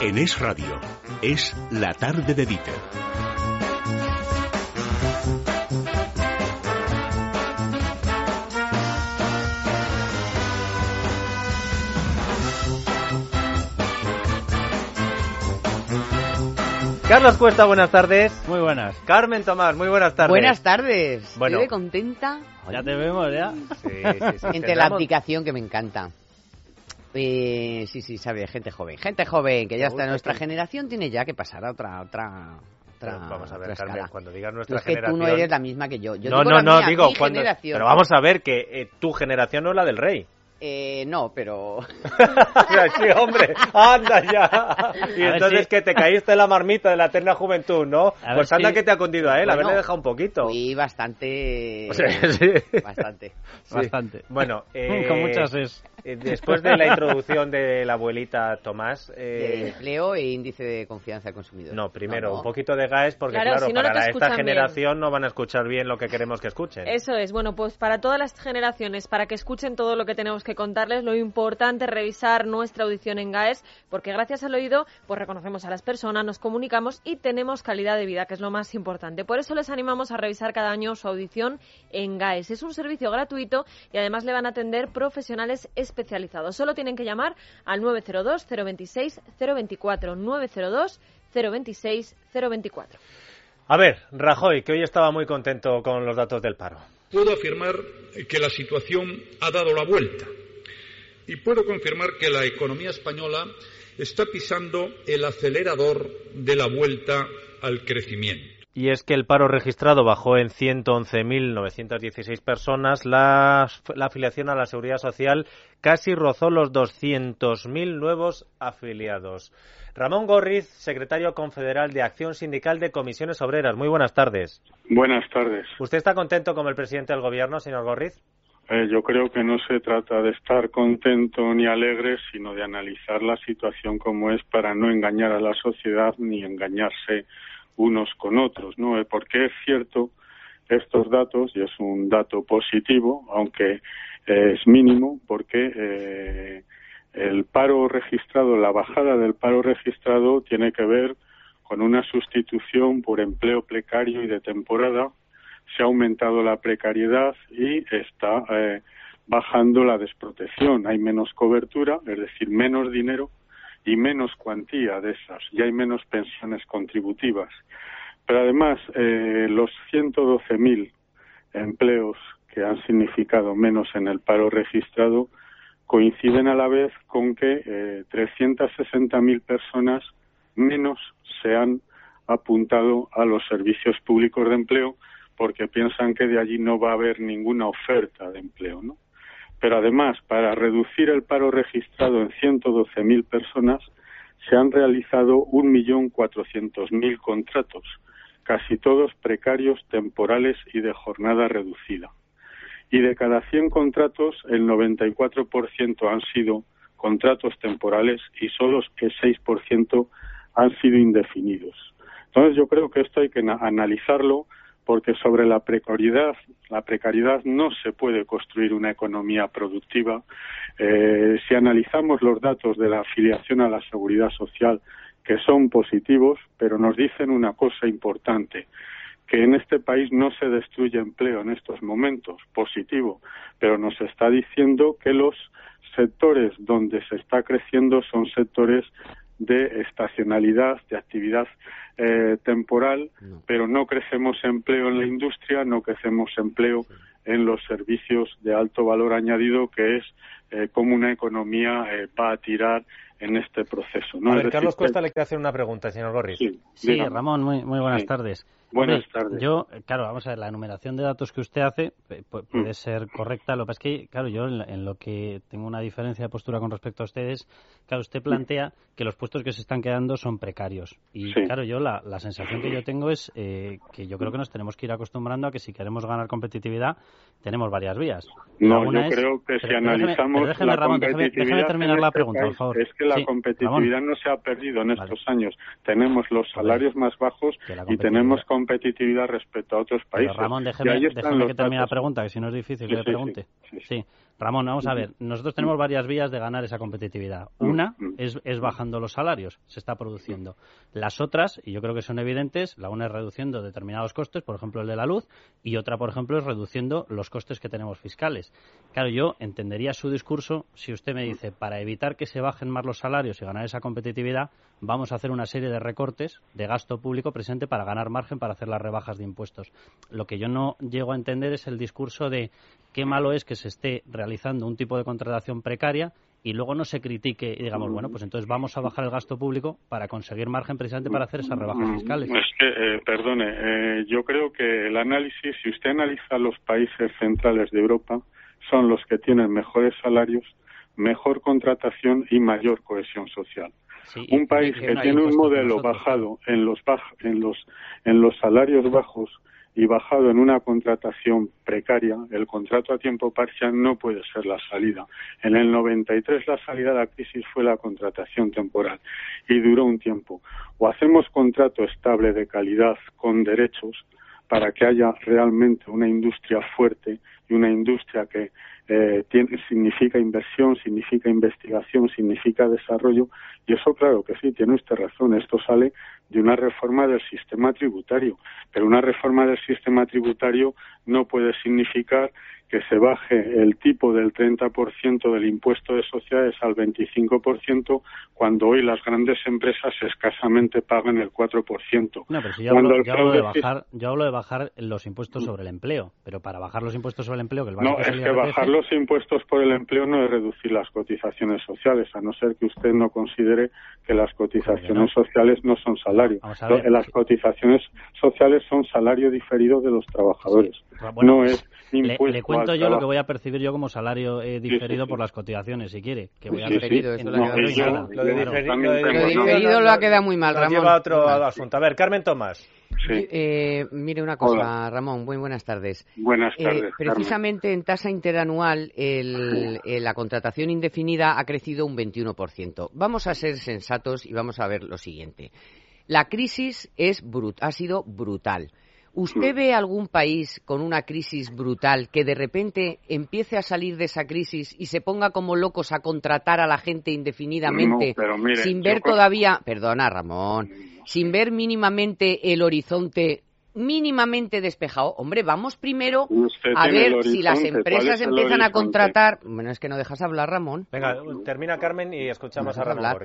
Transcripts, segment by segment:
En Es Radio, es la tarde de Dieter. Carlos Cuesta, buenas tardes. Muy buenas. Carmen Tomás, muy buenas tardes. Buenas tardes. Bueno. Estoy contenta. Ya te vemos, ya. Sí, sí, sí. Entre la aplicación que me encanta. Eh, sí, sí, sabe, gente joven. Gente joven, que ya está nuestra que- generación, tiene ya que pasar a otra, otra, otra. Vamos a ver, otra Carmen, escala. cuando digas No, nuestra es que generación... tú no eres la misma que yo. Yo no, digo no, la no, mía, digo, mi cuando... generación. pero vamos a ver que eh, tu generación no es la del rey. Eh, no, pero... sí, hombre, anda ya. Y A entonces si- que te caíste en la marmita de la eterna juventud, ¿no? A Pues anda si- que te ha condido a él, Bueno, haberle dejado un poquito. Fui bastante... O sea, sí. Bastante. Sí. Bastante. Bueno, eh, Con muchas es. Eh, después de la introducción de la abuelita Tomás, De eh, empleo e índice de confianza del consumidor. no, primero No, no. un poquito de gas porque Claro, claro, si no, no para la- esta generación no van a escuchar bien lo que queremos que escuchen. Eso es, bueno, pues para todas las generaciones, para que escuchen todo lo que tenemos que contarles, lo importante es revisar nuestra audición en GAES, porque gracias al oído, pues reconocemos a las personas, nos comunicamos y tenemos calidad de vida, que es lo más importante. Por eso les animamos a revisar cada año su audición en GAES. Es un servicio gratuito y además le van a atender profesionales especializados. Solo tienen que llamar al 902 026 024 902 026 024. A ver, Rajoy, que hoy estaba muy contento con los datos del paro. Puedo afirmar que la situación ha dado la vuelta y puedo confirmar que la economía española está pisando el acelerador de la vuelta al crecimiento. Y es que el paro registrado bajó en 111.916 personas. La, la afiliación a la seguridad social casi rozó los 200.000 nuevos afiliados. Ramón Gorriz, secretario confederal de Acción Sindical de Comisiones Obreras. Muy buenas tardes. Buenas tardes. ¿Usted está contento como el presidente del gobierno, señor Gorriz? Eh, yo creo que no se trata de estar contento ni alegre, sino de analizar la situación como es para no engañar a la sociedad ni engañarse unos con otros, ¿no? Eh, Porque es cierto estos datos, y es un dato positivo, aunque eh, es mínimo, porque eh, el paro registrado, la bajada del paro registrado tiene que ver con una sustitución por empleo precario y de temporada. Se ha aumentado la precariedad y está eh, bajando la desprotección. Hay menos cobertura, es decir, menos dinero y menos cuantía de esas. Y hay menos pensiones contributivas. Pero además, eh, los 112.000 empleos que han significado menos en el paro registrado coinciden a la vez con que eh, 360.000 personas menos se han apuntado a los servicios públicos de empleo porque piensan que de allí no va a haber ninguna oferta de empleo, ¿no? Pero además, para reducir el paro registrado en 112.000 personas, se han realizado 1.400.000 contratos, casi todos precarios, temporales y de jornada reducida. Y de cada 100 contratos, el 94% han sido contratos temporales y solo el 6% han sido indefinidos. Entonces yo creo que esto hay que na- analizarlo porque sobre la precariedad, la precariedad no se puede construir una economía productiva. Eh, si analizamos los datos de la afiliación a la seguridad social, que son positivos, pero nos dicen una cosa importante, que en este país no se destruye empleo en estos momentos, positivo, pero nos está diciendo que los sectores donde se está creciendo son sectores de estacionalidad, de actividad eh, temporal, No. pero no crecemos empleo en la industria, no crecemos empleo en los servicios de alto valor añadido, que es eh, como una economía eh, va a tirar en este proceso. ¿no? A Es ver, decir, Carlos que- Cuesta le quiere hacer una pregunta, señor Gorriz. Sí, Sí. Ramón, muy, muy buenas Sí. tardes. Buenas tardes. Yo, claro, vamos a ver, la enumeración de datos que usted hace eh, pu- puede Mm. ser correcta. Lo que pasa es que, claro, yo en, lo- que tengo una diferencia de postura con respecto a ustedes, claro, usted plantea que los puestos que se están quedando son precarios. Y, Sí. claro, yo la, la sensación que yo tengo es eh, que yo creo que nos tenemos que ir acostumbrando a que si queremos ganar competitividad, tenemos varias vías. No, yo es- creo que si pero- déjeme- analizamos pero déjeme, la Ramón, déjeme- competitividad déjeme terminar en la este pregunta, por favor. es que la Sí, competitividad Ramón. no se ha perdido en Vale. estos años. Tenemos los salarios más bajos y tenemos competitividad respecto a otros Pero países. Ramón, Y déjeme, déjeme que termine la pregunta, que si no es difícil Sí, que le pregunte. sí, sí. Ramón, vamos a ver, nosotros tenemos varias vías de ganar esa competitividad. Una es, es bajando los salarios, se está produciendo. Las otras, y yo creo que son evidentes, la una es reduciendo determinados costes, por ejemplo el de la luz, y otra, por ejemplo, es reduciendo los costes que tenemos fiscales. Claro, yo entendería su discurso si usted me dice, para evitar que se bajen más los salarios y ganar esa competitividad, vamos a hacer una serie de recortes de gasto público presente para ganar margen para hacer las rebajas de impuestos. Lo que yo no llego a entender es el discurso de qué malo es que se esté realizando un tipo de contratación precaria y luego no se critique y digamos, bueno, pues entonces vamos a bajar el gasto público para conseguir margen precisamente para hacer esas rebajas fiscales. Es que, eh, perdone, eh, yo creo que el análisis, si usted analiza los países centrales de Europa, son los que tienen mejores salarios, mejor contratación y mayor cohesión social. un país que tiene un modelo bajado en los, en los en los salarios bajos y bajado en una contratación precaria, el contrato a tiempo parcial no puede ser la salida. En el 93 la salida de la crisis fue la contratación temporal y duró un tiempo. O hacemos contrato estable de calidad con derechos para que haya realmente una industria fuerte y una industria que eh, tiene, significa inversión, significa investigación, significa desarrollo. Y eso, claro que sí, tiene usted razón. Esto sale de una reforma del sistema tributario. Pero una reforma del sistema tributario no puede significar que se baje el tipo del 30% del impuesto de sociedades al 25% cuando hoy las grandes empresas escasamente pagan el 4%. No, pero si yo, hablo, de bajar, yo hablo de bajar los impuestos sobre el empleo, pero para bajar los impuestos sobre el empleo, que el No, es que bajar los impuestos por el empleo no es reducir las cotizaciones sociales, a no ser que usted no considere que las cotizaciones sociales no son salario. Las cotizaciones sociales son salario diferido de los trabajadores. no es impuesto le, cuento yo lo que voy a percibir yo como salario eh, diferido por las cotizaciones, si quiere. Que voy a diferido, eso lo, de diferido, lo ha quedado muy mal, Ramón. lleva otro asunto. A ver, Carmen Tomás. Eh, mire una cosa, Ramón, muy buenas tardes. Buenas eh, tardes. precisamente en tasa interanual el, la contratación indefinida ha crecido un 21%. Vamos a ser sensatos y vamos a ver lo siguiente. La crisis es brut ha sido brutal. ¿Usted ve algún país con una crisis brutal que de repente empiece a salir de esa crisis y se ponga como locos a contratar a la gente indefinidamente sin ver todavía, perdona Ramón, sin ver mínimamente el horizonte mínimamente despejado. Hombre, vamos primero a ver si las empresas empiezan a contratar. Bueno, es que no dejas hablar, Ramón. Venga, termina Carmen y escuchamos a Ramón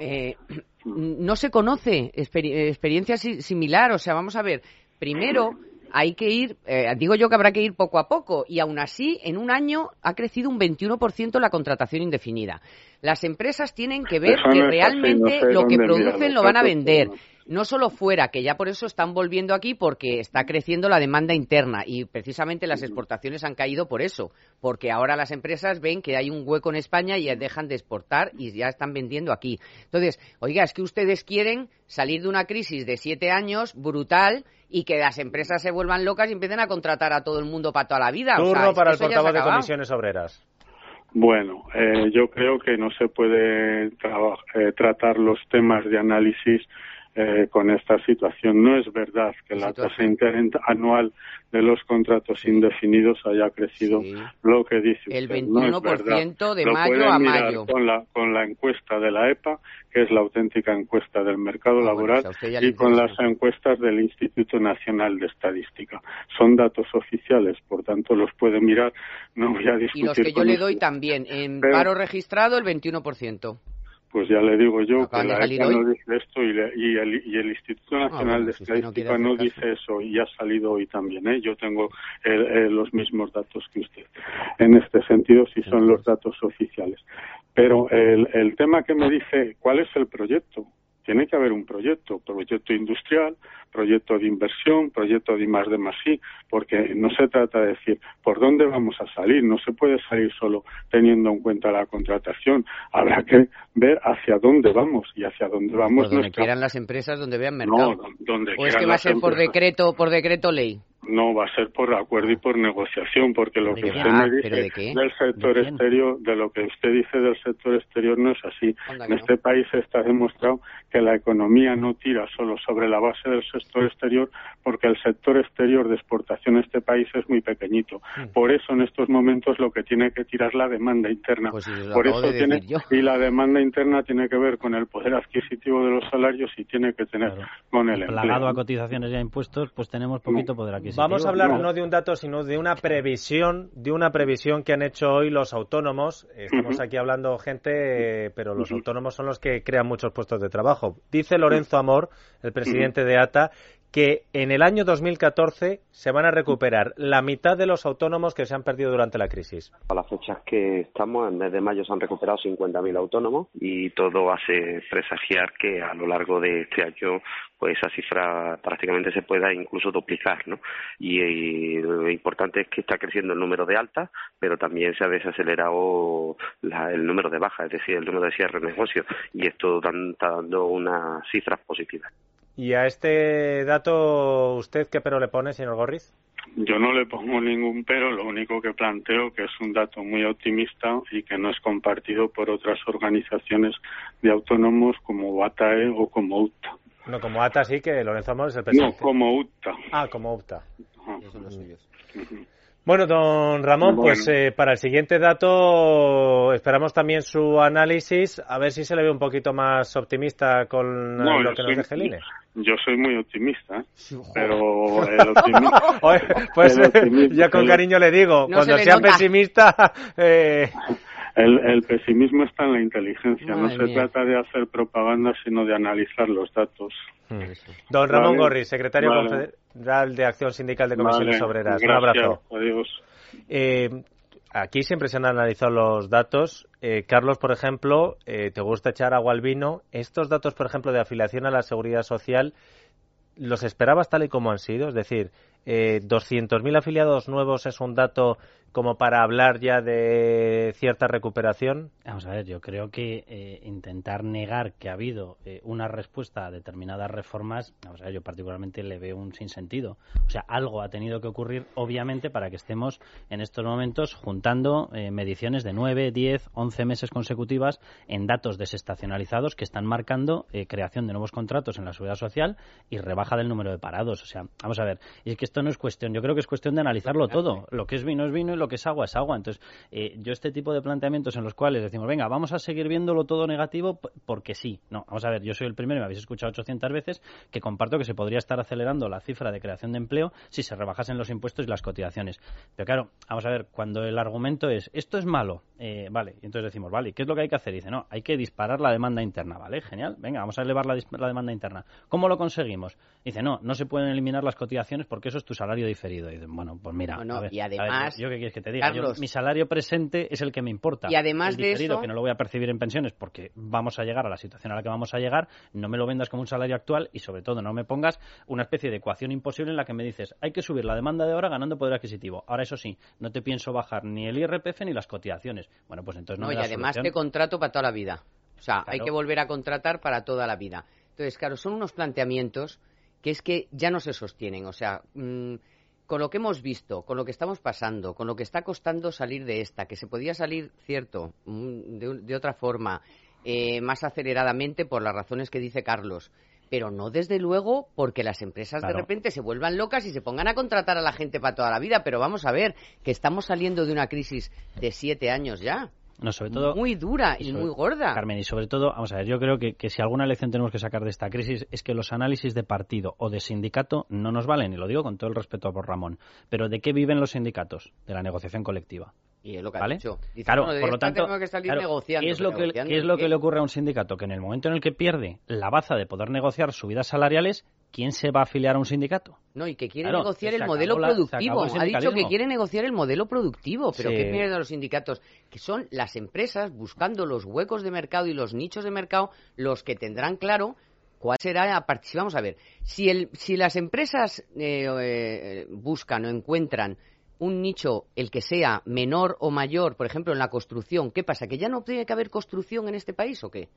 eh, no se conoce experiencia similar. O sea, vamos a ver, primero hay que ir, eh, digo yo que habrá que ir poco a poco, y aún así, en un año ha crecido un 21% la contratación indefinida. Las empresas tienen que ver que realmente lo que producen lo van a vender no solo fuera, que ya por eso están volviendo aquí porque está creciendo la demanda interna y precisamente las exportaciones han caído por eso, porque ahora las empresas ven que hay un hueco en España y dejan de exportar y ya están vendiendo aquí. Entonces, oiga, es que ustedes quieren salir de una crisis de siete años brutal y que las empresas se vuelvan locas y empiecen a contratar a todo el mundo para toda la vida. Turno para el portavoz de comisiones obreras. Bueno, eh, yo creo que no se puede eh, tratar los temas de análisis eh, con esta situación. No es verdad que la tasa anual de los contratos indefinidos haya crecido lo que dice El 21% de mayo a mayo. Con la, con la encuesta de la EPA, que es la auténtica encuesta del mercado ah, laboral, y con las encuestas del Instituto Nacional de Estadística. Son datos oficiales, por tanto los puede mirar. No voy a discutir. Y los que yo le doy también. En paro registrado, el 21% pues ya le digo yo que la EPA no dice esto y, el, Instituto ah, Nacional de Estadística no, dice eso y ha salido hoy también. ¿eh? Yo tengo los mismos datos que usted. En este sentido, si son los datos oficiales. Pero el, el tema que me dice, ¿cuál es el proyecto? Tiene que haber un proyecto, proyecto industrial, proyecto de inversión, proyecto de más de más porque no se trata de decir por dónde vamos a salir, no se puede salir solo teniendo en cuenta la contratación, habrá que ver hacia dónde vamos y hacia dónde vamos. donde quieran las empresas, donde vean mercado. No, donde o es que va a ser por decreto, por decreto ley. No, va a ser por acuerdo y por negociación, porque lo que usted me dice del sector exterior, de lo que usted dice del sector exterior no es así. En este país está demostrado que la economía no tira solo sobre la base del sector exterior, porque el sector exterior de exportación en este país es muy pequeñito. Mm. Por eso en estos momentos lo que tiene que tirar la demanda interna. Pues por eso tiene y la demanda interna tiene que ver con el poder adquisitivo de los salarios y tiene que tener con el empleo. A cotizaciones y a impuestos, pues tenemos poquito poder adquisitivo. Vamos a hablar no. de un dato, sino de una previsión, de una previsión que han hecho hoy los autónomos. Estamos aquí hablando gente, pero los autónomos son los que crean muchos puestos de trabajo. Dice Lorenzo Amor, el presidente de ATA, que en el año 2014 se van a recuperar la mitad de los autónomos que se han perdido durante la crisis. A las fechas que estamos, en mes de mayo se han recuperado 50.000 autónomos y todo hace presagiar que a lo largo de este año pues esa cifra prácticamente se pueda incluso duplicar, ¿no? Y, lo importante es que está creciendo el número de altas, pero también se ha desacelerado el número de bajas, es decir, el número de cierres de negocios, y esto está dando unas cifras positivas. ¿Y a este dato usted qué pero le pone, señor Gorriz? Yo no le pongo ningún pero, lo único que planteo que es un dato muy optimista y que no es compartido por otras organizaciones de autónomos como ATAE o como UTA. No, como ATA sí que Lorenzo Amor es el presidente. No, como UTA. Ah, como UTA. Bueno, don Ramón, pues eh, para el siguiente dato esperamos también su análisis, a ver si se le ve un poquito más optimista con lo que nos deje el INE. Yo soy muy optimista, pero el optimismo... pues ya con cariño le digo, cuando sea pesimista... Eh... El, pesimismo está en la inteligencia, no se trata de hacer propaganda, sino de analizar los datos. Hmm. Don Ramón Gorri, secretario confederal de Acción Sindical de Comisiones Obreras. Un abrazo. Adiós. Eh, aquí siempre se han analizado los datos. Eh, Carlos, por ejemplo, eh, te gusta echar agua al vino. Estos datos, por ejemplo, de afiliación a la seguridad social, ¿los esperabas tal y como han sido? Es decir, eh, 200.000 afiliados nuevos es un dato como para hablar ya de cierta recuperación? Vamos a ver, yo creo que eh, intentar negar que ha habido eh, una respuesta a determinadas reformas, vamos a ver, yo particularmente le veo un sinsentido. O sea, algo ha tenido que ocurrir, obviamente, para que estemos en estos momentos juntando eh, mediciones de 9, 10, 11 meses consecutivas en datos desestacionalizados que están marcando creación de nuevos contratos en la seguridad social y rebaja del número de parados. O sea, vamos a ver, y es que esto no es cuestión, yo creo que es cuestión de analizarlo todo. Lo que es vino es vino y lo que es agua es agua. Entonces, eh, yo este tipo de planteamientos en los cuales decimos, venga, vamos a seguir viéndolo todo negativo porque sí. No, vamos a ver, yo soy el primero y me habéis escuchado 800 veces que comparto que se podría estar acelerando la cifra de creación de empleo si se rebajasen los impuestos y las cotizaciones. Pero claro, vamos a ver, cuando el argumento es, esto es malo, eh, vale, y entonces decimos, vale, ¿qué es lo que hay que hacer? dice, no, hay que disparar la demanda interna, ¿vale? Genial, venga, vamos a elevar la, la demanda interna. ¿Cómo lo conseguimos? Dice, no, no se pueden eliminar las cotizaciones porque eso es tu salario diferido. Y bueno, pues mira, y además, yo qué quieres que te diga, mi salario presente es el que me importa. Y además el diferido, que no lo voy a percibir en pensiones porque vamos a llegar a la situación a la que vamos a llegar, no me lo vendas como un salario actual y sobre todo no me pongas una especie de ecuación imposible en la que me dices, hay que subir la demanda de ahora ganando poder adquisitivo. Ahora eso sí, no te pienso bajar ni el IRPF ni las cotizaciones. Bueno, pues entonces no, no y además te contrato para toda la vida. O sea, hay que volver a contratar para toda la vida. Entonces, claro, son unos planteamientos que es que ya no se sostienen. O sea, mm, con lo que hemos visto, con lo que estamos pasando, con lo que está costando salir de esta, que se podía salir, cierto, mm, de, otra forma, eh, más aceleradamente por las razones que dice Carlos, pero no desde luego porque las empresas de repente se vuelvan locas y se pongan a contratar a la gente para toda la vida. Pero vamos a ver, que estamos saliendo de una crisis de siete años ya. No, sobre todo, muy dura y, muy gorda. Carmen, y sobre todo, vamos a ver, yo creo que, que, si alguna lección tenemos que sacar de esta crisis es que los análisis de partido o de sindicato no nos valen, y lo digo con todo el respeto por Ramón. Pero ¿de qué viven los sindicatos? De la negociación colectiva. Y es lo que ha dicho. claro, por lo tanto, que ¿qué es lo, que, ¿qué es lo que le ocurre a un sindicato? Que en el momento en el que pierde la baza de poder negociar subidas salariales, ¿quién se va a afiliar a un sindicato? No, y que quiere negociar el modelo productivo. ha dicho que quiere negociar el modelo productivo, pero ¿qué pierden los sindicatos? Que son las empresas buscando los huecos de mercado y los nichos de mercado los que tendrán claro cuál será a partir. Vamos a ver, si, el, si las empresas eh, eh, buscan o encuentran un nicho, el que sea menor o mayor, por ejemplo, en la construcción, ¿qué pasa? ¿Que ya no tiene que haber construcción en este país o qué?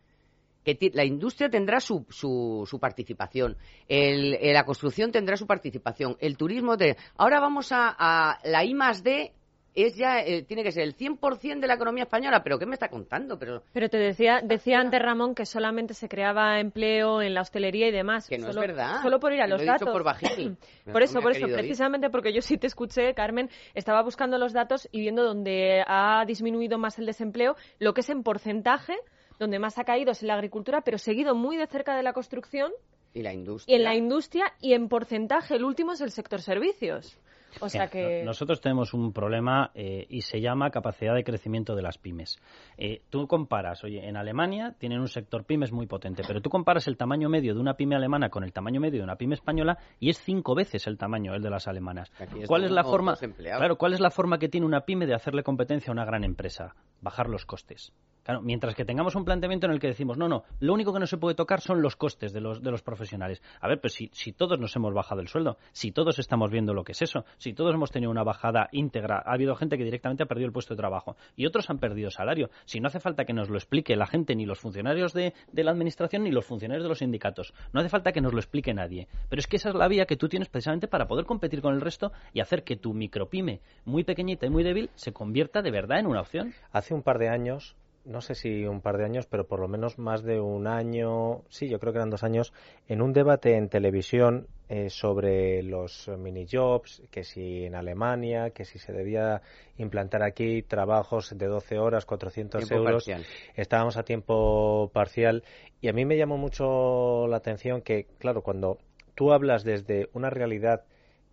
Que la industria tendrá su, su, su participación, el, eh, la construcción tendrá su participación, el turismo... De... Ahora vamos a, a la I más D es ya eh, tiene que ser el 100% de la economía española. ¿Pero qué me está contando? Pero, pero te decía, decía antes Ramón que solamente se creaba empleo en la hostelería y demás. Que no es verdad. Solo por ir a los datos. por por eso, por eso. Precisamente porque yo sí te escuché, Carmen, estaba buscando los datos y viendo dónde ha disminuido más el desempleo, lo que es en porcentaje, donde más ha caído es en la agricultura, pero seguido muy de cerca de la construcción. Y la industria. Y en la industria y en porcentaje el último es el sector servicios. O sea que... Nosotros tenemos un problema eh, y se llama capacidad de crecimiento de las pymes. Eh, tú comparas, oye, en Alemania tienen un sector pymes muy potente, pero tú comparas el tamaño medio de una pyme alemana con el tamaño medio de una pyme española y es cinco veces el tamaño el de las alemanas. ¿Cuál es la forma? Claro, ¿cuál es la forma que tiene una pyme de hacerle competencia a una gran empresa? Bajar los costes. Claro, mientras que tengamos un planteamiento en el que decimos, no, no, lo único que no se puede tocar son los costes de los, de los profesionales. A ver, pues si, si todos nos hemos bajado el sueldo, si todos estamos viendo lo que es eso, si todos hemos tenido una bajada íntegra, ha habido gente que directamente ha perdido el puesto de trabajo y otros han perdido salario. Si no hace falta que nos lo explique la gente, ni los funcionarios de, de la administración, ni los funcionarios de los sindicatos. No hace falta que nos lo explique nadie. Pero es que esa es la vía que tú tienes precisamente para poder competir con el resto y hacer que tu micropyme, muy pequeñita y muy débil, se convierta de verdad en una opción. Hace un par de años no sé si un par de años, pero por lo menos más de un año, sí, yo creo que eran dos años, en un debate en televisión eh, sobre los mini jobs, que si en Alemania, que si se debía implantar aquí trabajos de 12 horas, 400 euros. Estábamos a tiempo parcial y a mí me llamó mucho la atención que, claro, cuando tú hablas desde una realidad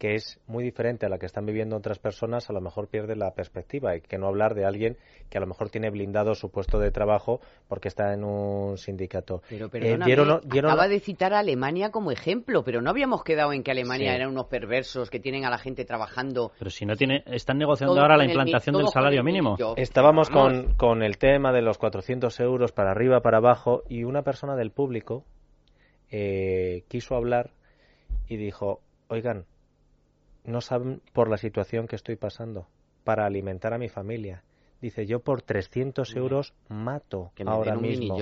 que es muy diferente a la que están viviendo otras personas, a lo mejor pierde la perspectiva. y que no hablar de alguien que a lo mejor tiene blindado su puesto de trabajo porque está en un sindicato. Pero eh, acaba de citar a Alemania como ejemplo, pero no habíamos quedado en que Alemania eran unos perversos que tienen a la gente trabajando. Pero si no tiene, están negociando ahora la implantación del salario mínimo. Estábamos con, con el tema de los 400 euros para arriba, para abajo, y una persona del público eh, quiso hablar y dijo, oigan, no saben por la situación que estoy pasando para alimentar a mi familia. Dice, yo por 300 euros mato ahora mismo.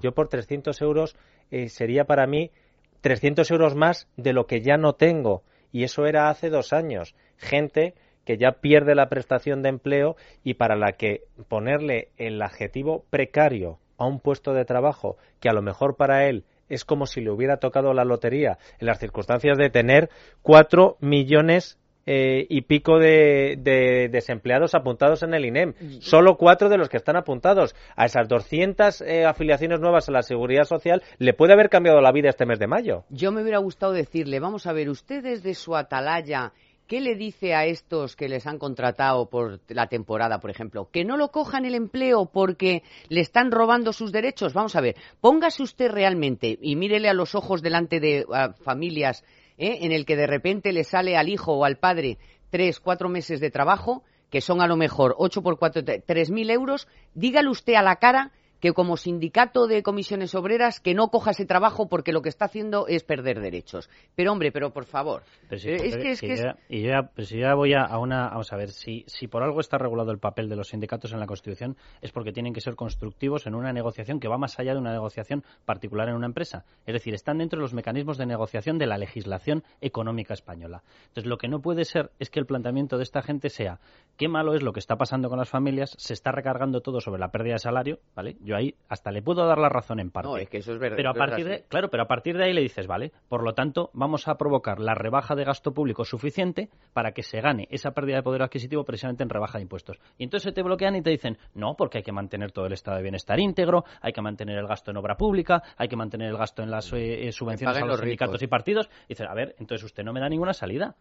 Yo, por 300 euros eh, sería para mí 300 euros más de lo que ya no tengo. Y eso era hace dos años. Gente que ya pierde la prestación de empleo y para la que ponerle el adjetivo precario a un puesto de trabajo que a lo mejor para él es como si le hubiera tocado la lotería en las circunstancias de tener cuatro millones eh, y pico de, desempleados apuntados en el INEM. Solo cuatro de los que están apuntados a esas 200 eh, afiliaciones nuevas a la Seguridad Social le puede haber cambiado la vida este mes de mayo. Yo me hubiera gustado decirle, vamos a ver, ustedes de su atalaya ¿Qué le dice a estos que les han contratado por la temporada, por ejemplo? Que no lo cojan el empleo porque le están robando sus derechos. Vamos a ver, póngase usted realmente y mírele a los ojos delante de familias ¿eh? en el que de repente le sale al hijo o al padre tres, cuatro meses de trabajo, que son a lo mejor ocho por cuatro, tres mil euros, dígale usted a la cara que como sindicato de comisiones obreras que no coja ese trabajo porque lo que está haciendo es perder derechos. Pero hombre, pero por favor. es que es que y ya, pues ya voy a, una vamos a ver si si por algo está regulado el papel de los sindicatos en la Constitución es porque tienen que ser constructivos en una negociación que va más allá de una negociación particular en una empresa. Es decir, están dentro de los mecanismos de negociación de la legislación económica española. Entonces, lo que no puede ser es que el planteamiento de esta gente sea qué malo es lo que está pasando con las familias, se está recargando todo sobre la pérdida de salario, ¿vale? Yo ahí hasta le puedo dar la razón en parte. No, es que eso es verdad. Pero a partir de, claro, pero a partir de ahí le dices, vale, por lo tanto, vamos a provocar la rebaja de gasto público suficiente para que se gane esa pérdida de poder adquisitivo precisamente en rebaja de impuestos. Y entonces te bloquean y te dicen, no, porque hay que mantener todo el estado de bienestar íntegro, hay que mantener el gasto en obra pública, hay que mantener el gasto en las eh, subvenciones a los, sindicatos y partidos. Y dices, a ver, entonces usted no me da ninguna salida.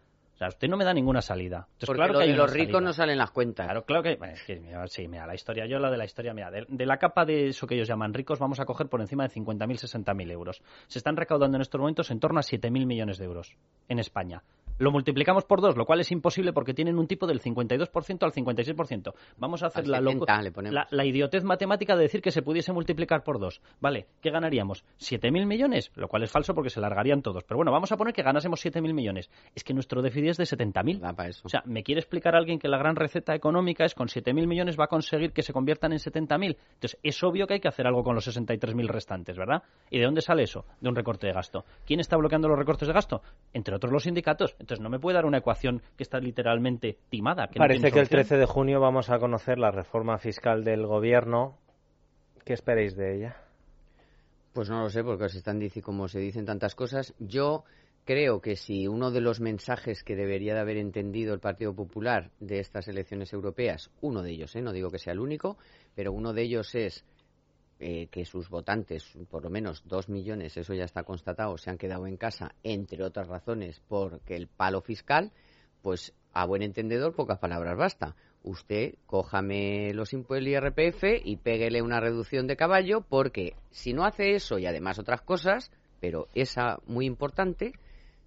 Sea, usted no me da ninguna salida. Porque claro que los ricos no salen las cuentas. Claro, claro que... sí, mira, la historia, yo la de la historia, mira, de, la capa de eso que ellos llaman ricos vamos a coger por encima de 50.000, 60.000 euros. Se están recaudando en estos momentos en torno a 7.000 millones de euros en España. Lo multiplicamos por dos, lo cual es imposible porque tienen un tipo del 52% al 56%. Vamos a hacer la, la, la, idiotez matemática de decir que se pudiese multiplicar por dos. Vale, ¿qué ganaríamos? ¿7.000 millones? Lo cual es falso porque se largarían todos. Pero bueno, vamos a poner que ganásemos 7.000 millones. Es que nuestro déficit es de 70.000. O sea, ¿me quiere explicar alguien que la gran receta económica es con 7.000 millones va a conseguir que se conviertan en 70.000? Entonces, es obvio que hay que hacer algo con los 63.000 restantes, ¿verdad? ¿Y de dónde sale eso? De un recorte de gasto. ¿Quién está bloqueando los recortes de gasto? Entre otros los sindicatos. Entonces, no me puede dar una ecuación que está literalmente timada. Parece que el 13 de junio vamos a conocer la reforma fiscal del gobierno. ¿Qué esperáis de ella? Pues no lo sé, porque se están como se dicen tantas cosas. Yo creo que si uno de los mensajes que debería de haber entendido el Partido Popular de estas elecciones europeas, uno de ellos, ¿eh? no digo que sea el único, pero uno de ellos es eh, que sus votantes, por lo menos dos millones, eso ya está constatado, se han quedado en casa, entre otras razones, porque el palo fiscal, pues a buen entendedor, pocas palabras basta. Usted cójame los impuestos del IRPF y péguele una reducción de caballo, porque si no hace eso y además otras cosas, pero esa muy importante,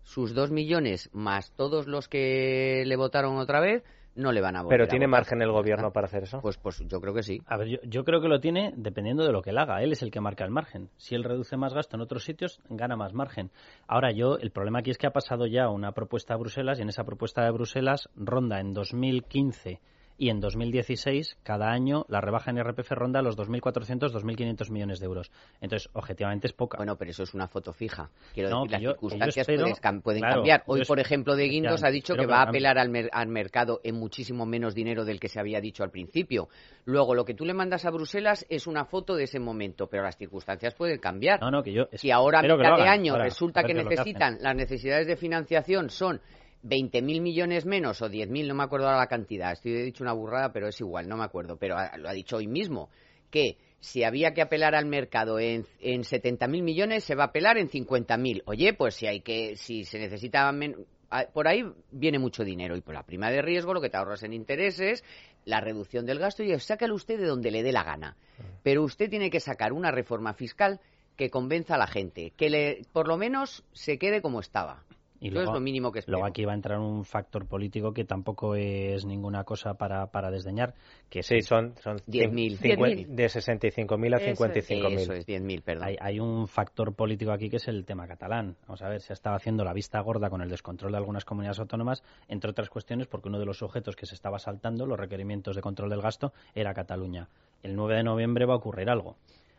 sus dos millones más todos los que le votaron otra vez, no le van a votar. ¿Pero tiene margen el gobierno para hacer eso? Pues, pues yo creo que sí. A ver, yo, creo que lo tiene dependiendo de lo que él haga. Él es el que marca el margen. Si él reduce más gasto en otros sitios, gana más margen. Ahora, yo, el problema aquí es que ha pasado ya una propuesta a Bruselas y en esa propuesta de Bruselas ronda en 2015 y en 2016 cada año la rebaja en IRPF ronda los 2.400, 2.500 millones de euros. Entonces, objetivamente es poca. Bueno, pero eso es una foto fija. Quiero decir, las circunstancias pueden, cambiar. Hoy, por ejemplo, de Guindos ha dicho que va a apelar al, al, mercado en muchísimo menos dinero del que se había dicho al principio. Luego, lo que tú le mandas a Bruselas es una foto de ese momento, pero las circunstancias pueden cambiar. No, no, que yo... Si ahora, a mitad de año, resulta que necesitan, las necesidades de financiación son 20.000 millones menos o 10.000, no me acuerdo ahora la cantidad, estoy he dicho una burrada, pero es igual, no me acuerdo, pero lo ha dicho hoy mismo, que si había que apelar al mercado en, en 70.000 millones, se va a apelar en 50.000. Oye, pues si hay que, si se necesita por ahí viene mucho dinero y por la prima de riesgo lo que te ahorras en intereses, la reducción del gasto y sácalo usted de donde le dé la gana. Pero usted tiene que sacar una reforma fiscal que convenza a la gente, que le, por lo menos se quede como estaba. Y luego, es lo mínimo que Luego aquí va a entrar un factor político que tampoco es ninguna cosa para, para desdeñar. Que sí, son, son 10.000. De 65.000 a 55.000. Eso es, 10.000, perdón. Hay, hay un factor político aquí que es el tema catalán. Vamos a ver, se ha estado haciendo la vista gorda con el descontrol de algunas comunidades autónomas, entre otras cuestiones porque uno de los objetos que se estaba saltando, los requerimientos de control del gasto, era Cataluña. El 9 de noviembre va a ocurrir algo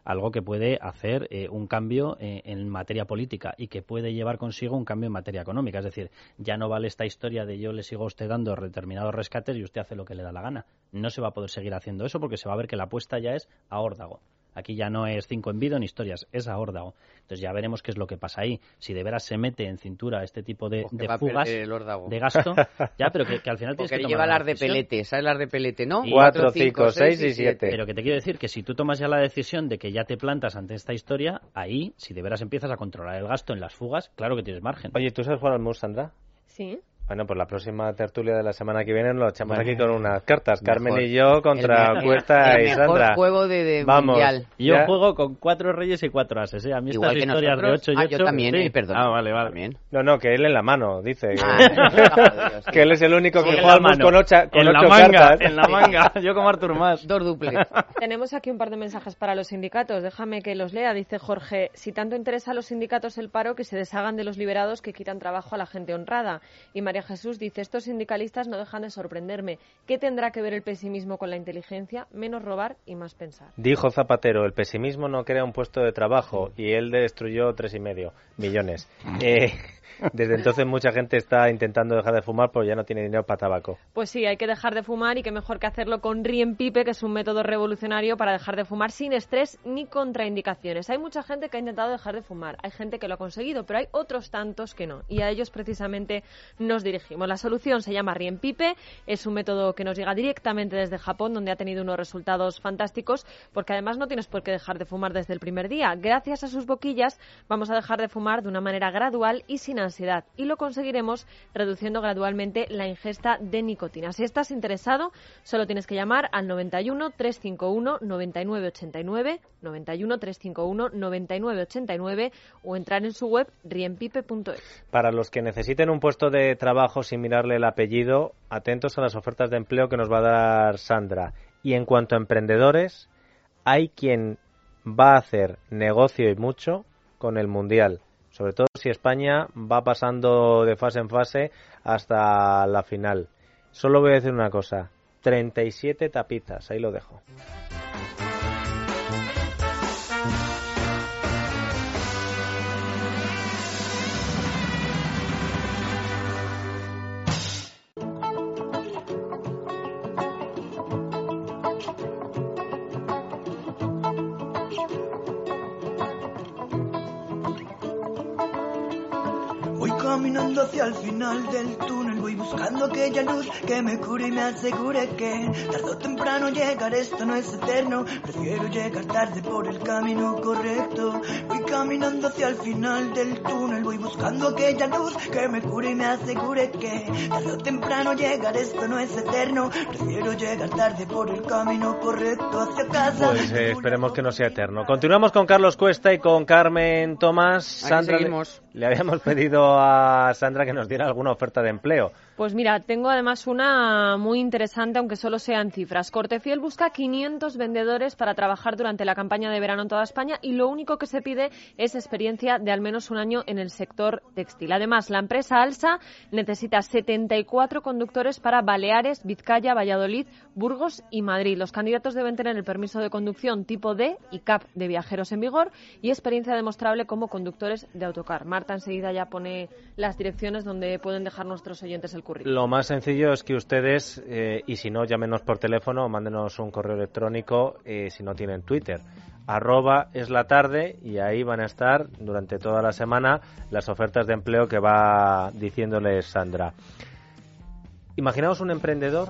algo que puede hacer eh, un cambio eh, en materia política y que puede llevar consigo un cambio en materia económica. Es decir, ya no vale esta historia de yo le sigo a usted dando determinados rescates y usted hace lo que le da la gana. No se va a poder seguir haciendo eso porque se va a ver que la apuesta ya es a órdago. Aquí ya no es cinco en vida ni historias, es a órdago. Entonces ya veremos qué es lo que pasa ahí. Si de veras se mete en cintura este tipo de, de fugas de gasto, ya, pero que, al final tienes que lleva las de pelete, ¿sabes las de pelete, no? Cuatro, cinco, seis y siete. Pero que te quiero decir que si tú tomas ya la decisión de que ya te plantas ante esta historia, ahí, si de veras empiezas a controlar el gasto en las fugas, claro que tienes margen. Oye, ¿tú sabes jugar al Sandra? Sí. Bueno, pues la próxima tertulia de la semana que viene lo echamos aquí con unas cartas. Carmen y yo contra Cuesta y Sandra. juego de, Vamos. Yo juego con cuatro reyes y cuatro ases. ¿eh? A mí estas historias de ocho y ah, ocho... yo también, eh, perdón. Ah, vale, vale. No, no, que él en la mano, dice. Ah, que él es el único que juega con, ocho, con en ocho la manga, cartas. En la manga, yo como Artur más. Dos duples. Tenemos aquí un par de mensajes para los sindicatos. Déjame que los lea. Dice Jorge, si tanto interesa a los sindicatos el paro, que se deshagan de los liberados que quitan trabajo a la gente honrada. Y María Jesús dice, esto sindicalistas no dejan de sorprenderme. ¿Qué tendrá que ver el pesimismo con la inteligencia? Menos robar y más pensar. Dijo Zapatero, el pesimismo no crea un puesto de trabajo y él destruyó tres y medio millones. Eh, desde entonces mucha gente está intentando dejar de fumar porque ya no tiene dinero para tabaco. Pues sí, hay que dejar de fumar y qué mejor que hacerlo con Rien Pipe, que es un método revolucionario para dejar de fumar sin estrés ni contraindicaciones. Hay mucha gente que ha intentado dejar de fumar, hay gente que lo ha conseguido, pero hay otros tantos que no. Y a ellos precisamente nos dirigimos. La solución se llama Rien Pipe, es un método que nos llega directamente desde Japón, donde ha tenido unos resultados fantásticos, porque además no tienes por qué dejar de fumar desde el primer día. Gracias a sus boquillas vamos a dejar de fumar de una manera gradual y sin ansiedad y lo conseguiremos reduciendo gradualmente la ingesta de nicotina. Si estás interesado, solo tienes que llamar al 91 351 9989, 91 351 9989 o entrar en su web riempipe.es. Para los que necesiten un puesto de trabajo trabajo sin mirarle el apellido, atentos a las ofertas de empleo que nos va a dar Sandra. Y en cuanto a emprendedores, hay quien va a hacer negocio y mucho con el Mundial. Sobre todo si España va pasando de fase en fase hasta la final. Solo voy a decir una cosa. 37 tapitas, ahí lo dejo. Caminando hacia el final del túnel. Voy buscando aquella luz que me cure y me asegure que tarde o temprano llegar esto no es eterno. Prefiero llegar tarde por el camino correcto. Voy caminando hacia el final del túnel. Voy buscando aquella luz que me cure y me asegure que tarde o temprano llegar esto no es eterno. Prefiero llegar tarde por el camino correcto hacia casa. Pues eh, esperemos que no sea eterno. Continuamos con Carlos Cuesta y con Carmen Tomás. Sandra le habíamos pedido a Sandra que nos diera alguna oferta de empleo. Pues mira, tengo además una muy interesante, aunque solo sean cifras. Cortefiel busca 500 vendedores para trabajar durante la campaña de verano en toda España y lo único que se pide es experiencia de al menos un año en el sector textil. Además, la empresa Alsa necesita 74 conductores para Baleares, Vizcaya, Valladolid, Burgos y Madrid. Los candidatos deben tener el permiso de conducción tipo D y CAP de viajeros en vigor y experiencia demostrable como conductores de autocar. Marta enseguida ya pone las direcciones donde pueden dejar nuestros oyentes el lo más sencillo es que ustedes, eh, y si no, llámenos por teléfono, mándenos un correo electrónico eh, si no tienen Twitter. Arroba es la tarde y ahí van a estar durante toda la semana las ofertas de empleo que va diciéndoles Sandra. Imaginaos un emprendedor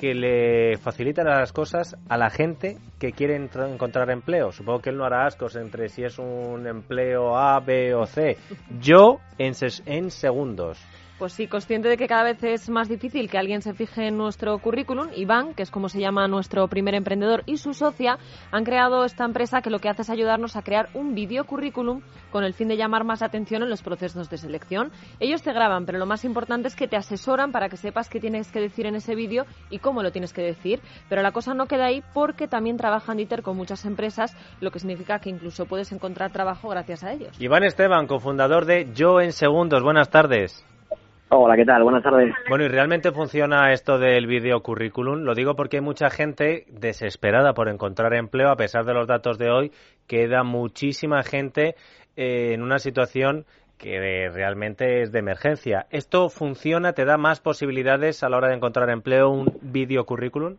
que le facilita las cosas a la gente que quiere encontrar empleo. Supongo que él no hará ascos entre si es un empleo A, B o C. Yo en, en segundos pues sí, consciente de que cada vez es más difícil que alguien se fije en nuestro currículum, Iván, que es como se llama nuestro primer emprendedor, y su socia han creado esta empresa que lo que hace es ayudarnos a crear un video currículum con el fin de llamar más atención en los procesos de selección. Ellos te graban, pero lo más importante es que te asesoran para que sepas qué tienes que decir en ese vídeo y cómo lo tienes que decir. Pero la cosa no queda ahí porque también trabajan Dieter con muchas empresas, lo que significa que incluso puedes encontrar trabajo gracias a ellos. Iván Esteban, cofundador de Yo en Segundos. Buenas tardes. Hola, ¿qué tal? Buenas tardes. Bueno, ¿y realmente funciona esto del video currículum? Lo digo porque hay mucha gente desesperada por encontrar empleo, a pesar de los datos de hoy, queda muchísima gente eh, en una situación que realmente es de emergencia. ¿Esto funciona? ¿Te da más posibilidades a la hora de encontrar empleo un video currículum?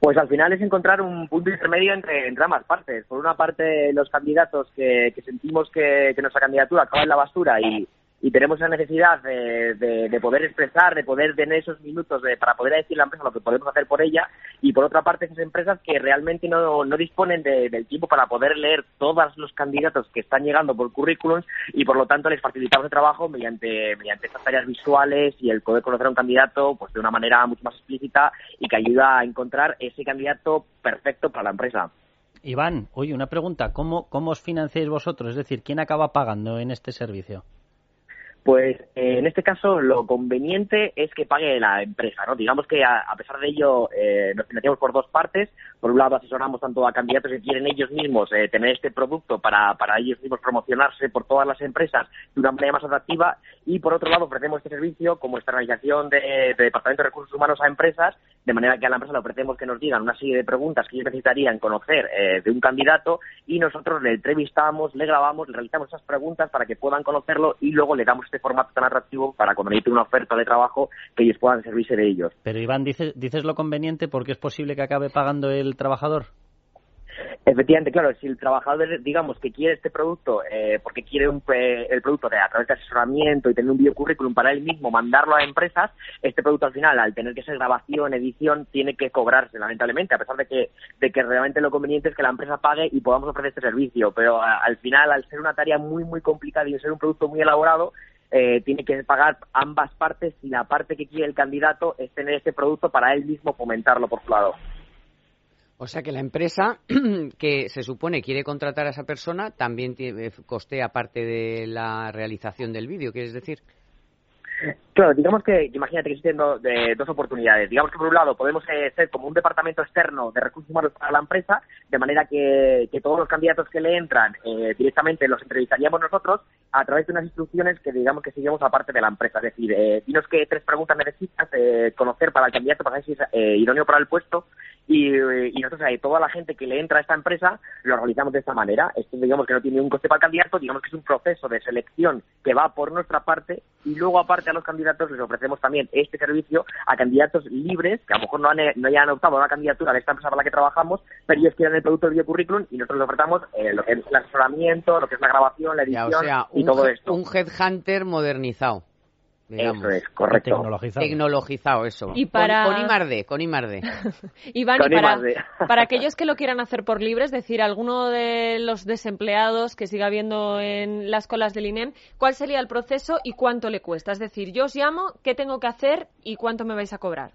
Pues al final es encontrar un punto intermedio entre, entre ambas partes. Por una parte, los candidatos que, sentimos que, que, nuestra candidatura acaba en la basura y, y tenemos la necesidad de, de, poder expresar, de poder tener esos minutos de, para poder decir a la empresa lo que podemos hacer por ella y por otra parte esas empresas que realmente no, no disponen del tiempo para poder leer todos los candidatos que están llegando por currículums y por lo tanto les facilitamos el trabajo mediante, mediante estas tareas visuales y el poder conocer a un candidato pues de una manera mucho más explícita y que ayuda a encontrar ese candidato perfecto para la empresa. Iván, oye, una pregunta, ¿cómo, cómo os financiáis vosotros? Es decir, ¿quién acaba pagando en este servicio? Pues eh, en este caso lo conveniente es que pague la empresa, ¿no? Digamos que a, pesar de ello eh, nos financiamos por dos partes. Por un lado asesoramos tanto a candidatos que quieren ellos mismos eh, tener este producto para, para ellos mismos promocionarse por todas las empresas de una manera más atractiva y por otro lado ofrecemos este servicio como externalización de, de Departamento de Recursos Humanos a empresas, de manera que a la empresa le ofrecemos que nos digan una serie de preguntas que ellos necesitarían conocer de un candidato y nosotros le entrevistamos, le grabamos, le realizamos esas preguntas para que puedan conocerlo y luego le damos este formato tan atractivo para cuando necesite una oferta de trabajo que ellos puedan servirse de ellos. Pero Iván, dices, dices lo conveniente porque es posible que acabe pagando el trabajador. Efectivamente, claro, si el trabajador, digamos, que quiere este producto eh, porque quiere un, eh, el producto de, a través de asesoramiento y tener un biocurrículum para él mismo, mandarlo a empresas, este producto al final, al tener que ser grabación, edición, tiene que cobrarse, lamentablemente, a pesar de que, de que realmente lo conveniente es que la empresa pague y podamos ofrecer este servicio. Pero al final, al ser una tarea muy, muy complicada y ser un producto muy elaborado, eh, tiene que pagar ambas partes y la parte que quiere el candidato es tener este producto para él mismo fomentarlo por su lado. O sea que la empresa que se supone quiere contratar a esa persona también tiene, costea parte de la realización del vídeo, ¿quieres decir? Claro, digamos que, imagínate que existen dos oportunidades. Digamos que por un lado podemos eh, ser como un departamento externo de recursos humanos para la empresa, de manera que, que todos los candidatos que le entran eh, directamente los entrevistaríamos nosotros a través de unas instrucciones que digamos que seguimos aparte de la empresa. Es decir, eh, dinos qué tres preguntas necesitas eh, conocer para el candidato para ver si es eh, idóneo para el puesto y, eh, y nosotros ahí toda la gente que le entra a esta empresa lo realizamos de esta manera. Esto digamos que no tiene un coste para el candidato, digamos que es un proceso de selección que va por nuestra parte y luego aparte a los candidatos les ofrecemos también este servicio a candidatos libres que a lo mejor no, han, no hayan optado a una candidatura de esta empresa para la que trabajamos, pero ellos quieren el producto del biocurrículum y nosotros les ofrecemos eh, lo que es el asesoramiento, lo que es la grabación, la Ya, edición o sea, y todo esto. un headhunter modernizado. Digamos. Eso es, correcto. Tecnologizado. Tecnologizado, eso. Y para- Con, con I más D, con I más D. Iván, Con y para, para aquellos que lo quieran hacer por libre, es decir, alguno de los desempleados que siga habiendo en las colas del INEM, ¿cuál sería el proceso y cuánto le cuesta? Es decir, yo os llamo, ¿qué tengo que hacer y cuánto me vais a cobrar?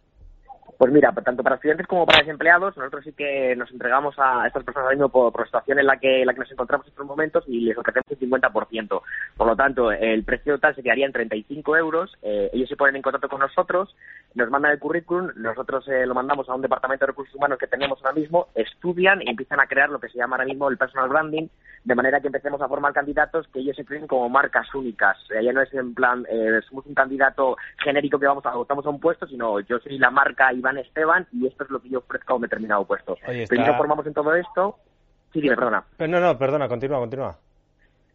Pues mira, tanto para estudiantes como para desempleados, nosotros sí que nos entregamos a estas personas ahora mismo por, por la situación en la que, la que nos encontramos en estos momentos y les ofrecemos un 50%. Por lo tanto, el precio total se quedaría en 35 euros. eh, ellos se ponen en contacto con nosotros, nos mandan el currículum, nosotros eh, lo mandamos a un departamento de recursos humanos que tenemos ahora mismo, estudian y empiezan a crear lo que se llama ahora mismo el personal branding, de manera que empecemos a formar candidatos que ellos se creen como marcas únicas. Eh, ya no es en plan, eh, somos un candidato genérico que vamos a a un puesto, sino yo soy la marca Iván Esteban y esto es lo que yo ofrezco a un determinado puesto. Oye, está- Primero formamos en todo esto. Sí, dime, perdona. No, no, perdona, continúa, continúa.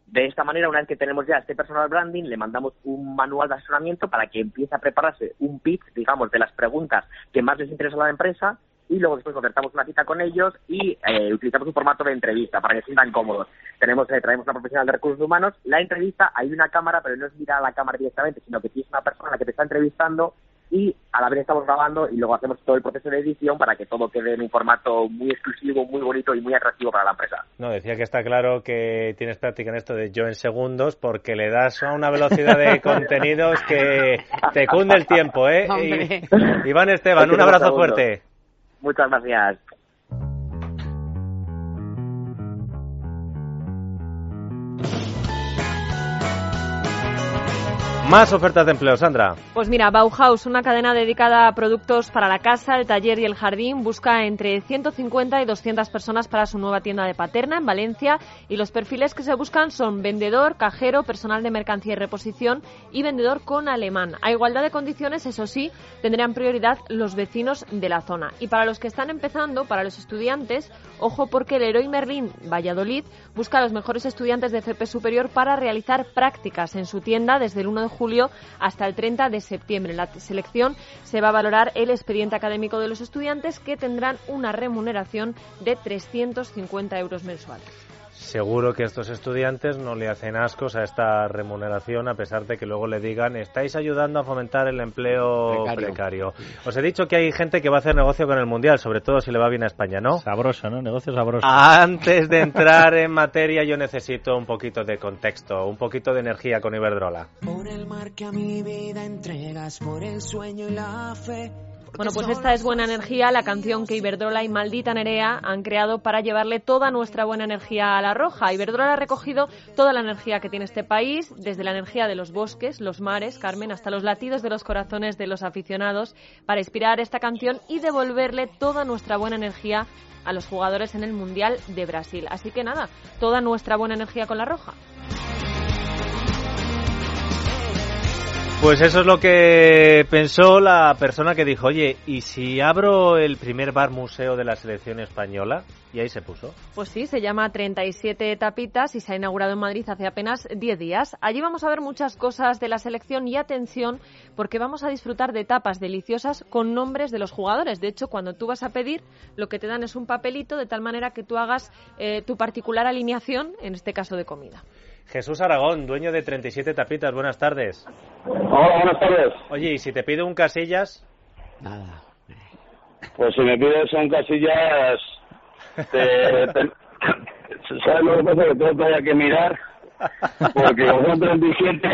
De esta manera, una vez que tenemos ya este personal branding, le mandamos un manual de asesoramiento para que empiece a prepararse un pitch, digamos, de las preguntas que más les interesa a la empresa y luego después concertamos una cita con ellos y eh, utilizamos un formato de entrevista para que se sientan cómodos. Tenemos, eh, traemos una profesional de recursos humanos. La entrevista, hay una cámara, pero no es mirar a la cámara directamente, sino que tienes una persona que te está entrevistando y a la vez estamos grabando y luego hacemos todo el proceso de edición para que todo quede en un formato muy exclusivo, muy bonito y muy atractivo para la empresa. No, decía que está claro que tienes práctica en esto de yo en segundos porque le das a una velocidad de contenidos que te cunde el tiempo, ¿eh? Y- Iván Esteban, un abrazo fuerte. Muchas gracias. Más ofertas de empleo, Sandra. Pues mira, Bauhaus, una cadena dedicada a productos para la casa, el taller y el jardín, busca entre 150 y 200 personas para su nueva tienda de Paterna en Valencia y los perfiles que se buscan son vendedor, cajero, personal de mercancía y reposición y vendedor con alemán. A igualdad de condiciones, eso sí, tendrían prioridad los vecinos de la zona. Y para los que están empezando, para los estudiantes, ojo porque el Heroi Merlin Valladolid busca a los mejores estudiantes de FP superior para realizar prácticas en su tienda desde el 1 de hasta el 30 de septiembre. En la selección se va a valorar el expediente académico de los estudiantes que tendrán una remuneración de 350 euros mensuales. Seguro que estos estudiantes no le hacen ascos a esta remuneración a pesar de que luego le digan estáis ayudando a fomentar el empleo Precario. precario. Os he dicho que hay gente que va a hacer negocio con el Mundial, sobre todo si le va bien a España, ¿no? Sabroso, ¿no? Negocio sabroso. Antes de entrar en materia yo necesito un poquito de contexto, un poquito de energía con Iberdrola. Por el mar que a mi vida entregas, por el sueño y la fe. Bueno, pues esta es Buena Energía, la canción que Iberdrola y Maldita Nerea han creado para llevarle toda nuestra buena energía a la roja. Iberdrola ha recogido toda la energía que tiene este país, desde la energía de los bosques, los mares, Carmen, hasta los latidos de los corazones de los aficionados, para inspirar esta canción y devolverle toda nuestra buena energía a los jugadores en el Mundial de Brasil. Así que nada, toda nuestra buena energía con la roja. Pues eso es lo que pensó la persona que dijo, oye, ¿y si abro el primer bar museo de la selección española? Y ahí se puso. Pues sí, se llama 37 tapitas y se ha inaugurado en Madrid hace apenas 10 días. Allí vamos a ver muchas cosas de la selección y atención porque vamos a disfrutar de tapas deliciosas con nombres de los jugadores. De hecho, cuando tú vas a pedir, lo que te dan es un papelito de tal manera que tú hagas eh, tu particular alineación, en este caso de comida. Jesús Aragón, dueño de 37 tapitas, buenas tardes. Hola, buenas tardes. Oye, ¿y si te pido un casillas? Nada. Pues si me pides son casillas, te, te- ¿sabes lo que pasa? Que tengo todavía que mirar, porque son 37,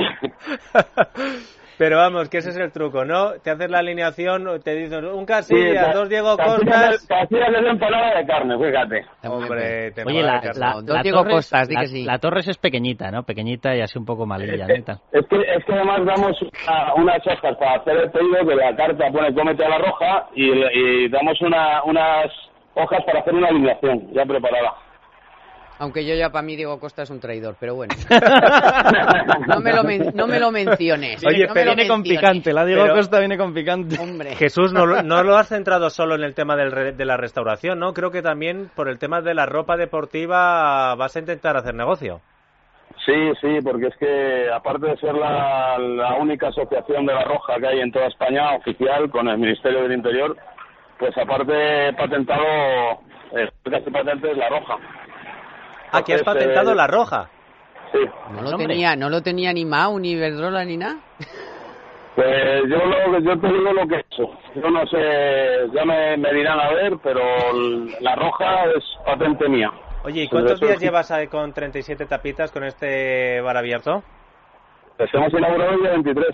Pero vamos, que ese es el truco, ¿no? Te haces la alineación, te dicen un Casillas, Sí, dos Diego Costas. Casillas es empanada de carne, fíjate. Hombre, te Oye, la, la, Dos la Diego Torres, Costas, la- que sí. la Torres es pequeñita, ¿no? Pequeñita y así un poco malilla, ¿no? Y tal. Es que, es que además damos una- unas hojas para hacer el pedido que la carta pone cómete a la roja y, y damos una, unas hojas para hacer una alineación ya preparada. Aunque yo ya para mí Diego Costa es un traidor, pero bueno. no, me lo men- no me lo menciones. Oye, no me pero lo Viene con picante, la Diego Pero- Costa viene con picante. Hombre. Jesús, no, lo- no lo has centrado solo en el tema del re- de la restauración, ¿no? Creo que también por el tema de la ropa deportiva vas a intentar hacer negocio. Sí, sí, porque es que aparte de ser la, la única asociación de la roja que hay en toda España oficial con el Ministerio del Interior, pues aparte patentado, eh, casi patente es la roja. Que has patentado eh, la roja. Sí, No lo, Hombre. tenía, no lo tenía ni Mau, ni Iberdrola, ni nada. pues yo, lo, yo te digo lo que he hecho. Yo no sé, ya me, me dirán a ver, pero la roja es patente mía. Oye, ¿y Pues cuántos días llevas ahí con 37 tapitas con este bar abierto? Pues hemos inaugurado el día 23.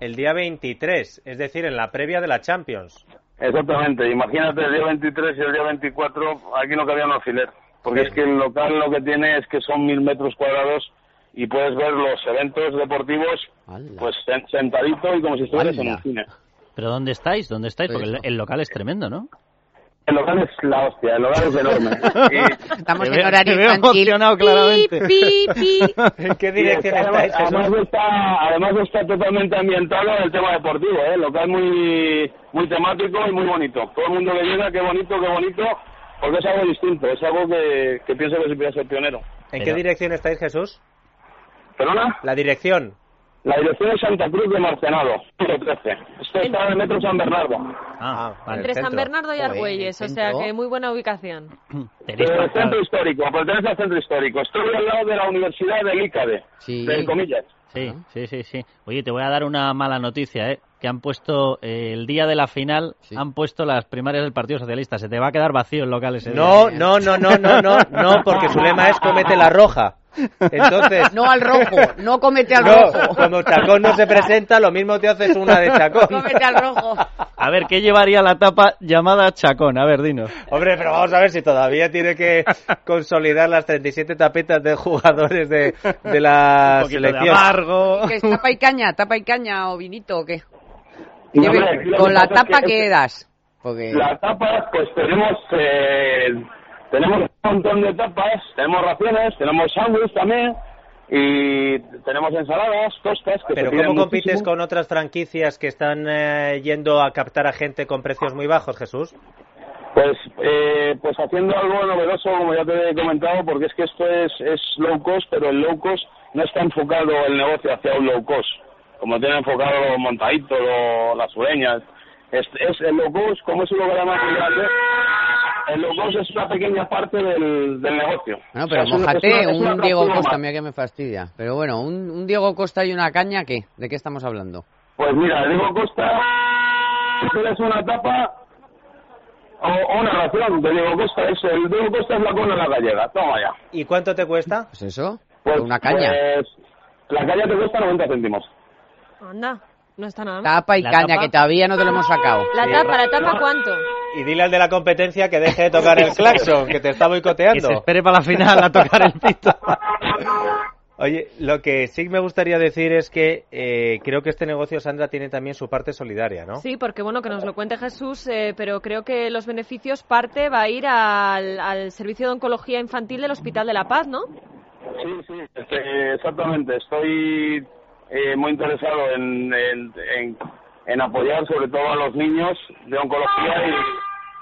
El día 23, es decir, en la previa de la Champions. Exactamente, imagínate el día 23 y el día 24, aquí no cabía un alfiler, porque es que el local lo que tiene es que son mil metros cuadrados y puedes ver los eventos deportivos Hala. pues sen- sentadito y como si estuvieras en un cine. ¿Pero dónde estáis? ¿Dónde estáis? Porque el, local es tremendo, ¿no? El local es la hostia, el local es enorme. Y- Estamos Te en horario te veo emocionado, claramente. Pi, pi, pi. ¿En qué dirección además, estáis, está, además está totalmente ambientado en el tema deportivo, ¿eh? el local muy, muy temático y muy bonito. Todo el mundo que llega, qué bonito, qué bonito, porque es algo distinto, es algo que, que pienso que se puede ser pionero. ¿En qué dirección estáis, Jesús? ¿Perdona? La dirección. La dirección es Santa Cruz de Marcenado, 13. Esto está en el metro San Bernardo. Ah, vale. Entre San. Bernardo y Argüelles, el o sea que muy buena ubicación. Tenéis Eh, centro histórico, pertenece al centro histórico. Estoy al lado de la Universidad del ICADE, Sí. de comillas. Sí, sí, sí, sí. Oye, te voy a dar una mala noticia, ¿eh? Que han puesto, eh, el día de la final, Sí. han puesto las primarias del Partido Socialista. Se te va a quedar vacío el local ese No, día. no, no, no, no, no, no, porque su lema es comete la roja. Entonces, No al rojo, no comete al no, rojo. como Chacón no se presenta, lo mismo te haces una de Chacón. Comete al rojo. A ver, ¿qué llevaría la tapa llamada Chacón? A ver, dinos. Hombre, pero vamos a ver si todavía tiene que consolidar las 37 tapetas de jugadores de, de la Un poquito de selección. amargo. ¿Qué es tapa y caña? ¿Tapa y caña o vinito o qué? Y, Lleve- hombre, con que la tapa que que este- das. Porque... La tapa, pues tenemos eh, tenemos un montón de tapas, tenemos raciones, tenemos sándwich también y tenemos ensaladas, tostas. Que Pero se ¿cómo compites muchísimo. con otras franquicias que están eh, yendo a captar a gente con precios muy bajos, Jesús? Pues, eh, pues haciendo algo novedoso, como ya te he comentado, porque es que esto es, es low cost, pero el low cost no está enfocado el negocio hacia un low cost, como tiene enfocado los montaditos las sureñas. Es, es el cost, como es un lugar más grande, el cost es una pequeña parte del, del negocio. O sea, pero es un- mojate, es una- es un un Diego Costa, mira que me fastidia. Pero bueno, un, un Diego Costa y una caña, ¿qué? ¿De qué estamos hablando? Pues mira, el Diego Costa, quieres una tapa o, o una ración de Diego Costa, es el Diego Costa es la cona de la gallega, toma ya. ¿Y cuánto te cuesta? Pues eso, Pues, una caña. pues, la caña te cuesta 90 céntimos. Anda, no está nada mal. Tapa y ¿La caña, tapa? que todavía no te lo hemos sacado. La Sí. tapa, la tapa, ¿cuánto? Y dile al de la competencia que deje de tocar el claxon, que te está Que se boicoteando. espere para la final a tocar el pito. Oye, lo que sí me gustaría decir es que eh, creo que este negocio, Sandra, tiene también su parte solidaria, ¿no? Sí, porque bueno, que nos lo cuente Jesús, eh, pero creo que los beneficios parte va a ir al, al servicio de oncología infantil del Hospital de la Paz, ¿no? Sí, sí, este, exactamente. Estoy eh, muy interesado en, en, apoyar sobre todo a los niños de oncología